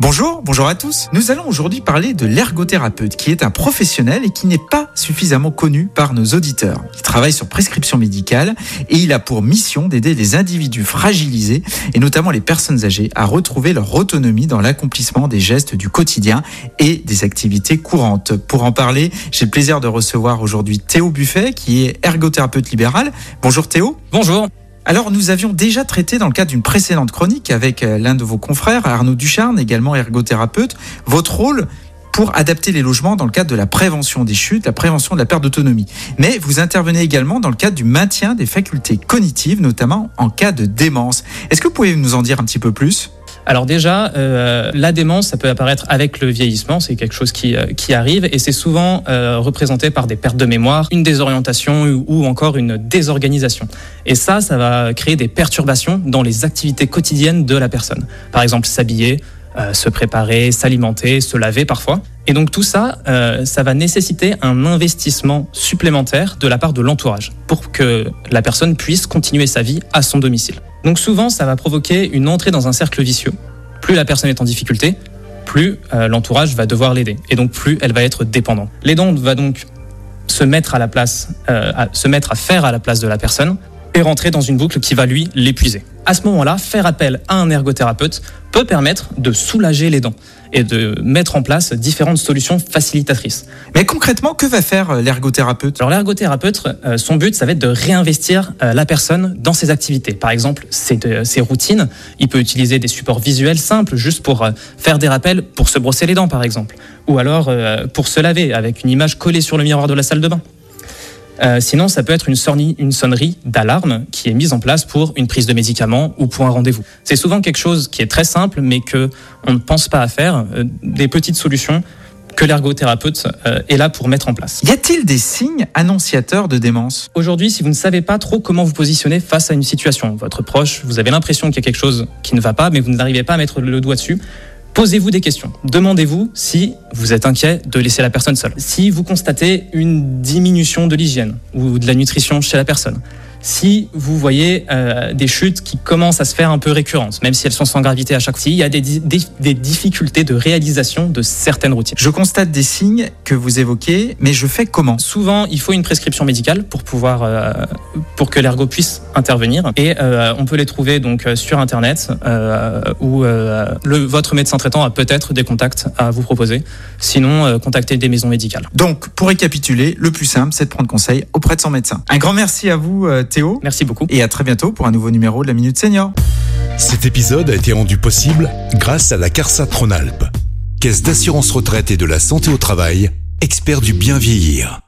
Bonjour, bonjour à tous. Nous allons aujourd'hui parler de l'ergothérapeute, qui est un professionnel et qui n'est pas suffisamment connu par nos auditeurs. Il travaille sur prescription médicale et il a pour mission d'aider les individus fragilisés, et notamment les personnes âgées, à retrouver leur autonomie dans l'accomplissement des gestes du quotidien et des activités courantes. Pour en parler, j'ai le plaisir de recevoir aujourd'hui Théo Buffet, qui est ergothérapeute libéral. Bonjour Théo. Bonjour. Alors, nous avions déjà traité dans le cadre d'une précédente chronique avec euh, l'un de vos confrères, Arnaud Ducharne, également ergothérapeute, votre rôle pour adapter les logements dans le cadre de la prévention des chutes, la prévention de la perte d'autonomie. Mais vous intervenez également dans le cadre du maintien des facultés cognitives, notamment en cas de démence. Est-ce que vous pouvez nous en dire un petit peu plus? Alors déjà, euh, la démence, ça peut apparaître avec le vieillissement, c'est quelque chose qui, euh, qui arrive et c'est souvent euh, représenté par des pertes de mémoire, une désorientation ou, encore une désorganisation. Et ça, ça va créer des perturbations dans les activités quotidiennes de la personne. Par exemple, s'habiller, se préparer, s'alimenter, se laver parfois. Et donc tout ça, euh, ça va nécessiter un investissement supplémentaire de la part de l'entourage pour que la personne puisse continuer sa vie à son domicile. Donc souvent, ça va provoquer une entrée dans un cercle vicieux. Plus la personne est en difficulté, plus euh, l'entourage va devoir l'aider. Et donc plus elle va être dépendante. L'aidant va donc se mettre à euh, à, se mettre à faire à la place de la personne et rentrer dans une boucle qui va lui l'épuiser. À ce moment-là, faire appel à un ergothérapeute peut permettre de soulager les dents et de mettre en place différentes solutions facilitatrices. Mais concrètement, que va faire euh, l'ergothérapeute? Alors l'ergothérapeute, euh, son but, ça va être de réinvestir euh, la personne dans ses activités. Par exemple, ses, ses routines. Il peut utiliser des supports visuels simples, juste pour faire des rappels, pour se brosser les dents, par exemple. Ou alors pour se laver, avec une image collée sur le miroir de la salle de bain. Euh, sinon, ça peut être une, sonnerie, une sonnerie d'alarme qui est mise en place pour une prise de médicaments ou pour un rendez-vous. C'est souvent quelque chose qui est très simple, mais que on ne pense pas à faire. Euh, des petites solutions que l'ergothérapeute euh, est là pour mettre en place. Y a-t-il des signes annonciateurs de démence? Aujourd'hui, si vous ne savez pas trop comment vous positionner face à une situation, votre proche, vous avez l'impression qu'il y a quelque chose qui ne va pas, mais vous n'arrivez pas à mettre le doigt dessus, Posez-vous des questions. Demandez-vous si vous êtes inquiet de laisser la personne seule. Si vous constatez une diminution de l'hygiène ou de la nutrition chez la personne si vous voyez euh, des chutes qui commencent à se faire un peu récurrentes, même si elles sont sans gravité à chaque fois, il y a des, des, des, difficultés de réalisation de certaines routines. Je constate des signes que vous évoquez, mais je fais comment? Souvent, il faut une prescription médicale pour pouvoir, euh, pour que l'ergo puisse intervenir, et euh, on peut les trouver donc sur internet où le, votre médecin traitant a peut-être des contacts à vous proposer. Sinon, contactez des maisons médicales. Donc, pour récapituler, le plus simple, c'est de prendre conseil auprès de son médecin. Un grand merci à vous. Théo. Merci beaucoup. Et à très bientôt pour un nouveau numéro de la Minute Senior. Cet épisode a été rendu possible grâce à la CARSA Tronalp, Caisse d'assurance retraite et de la santé au travail, expert du bien vieillir.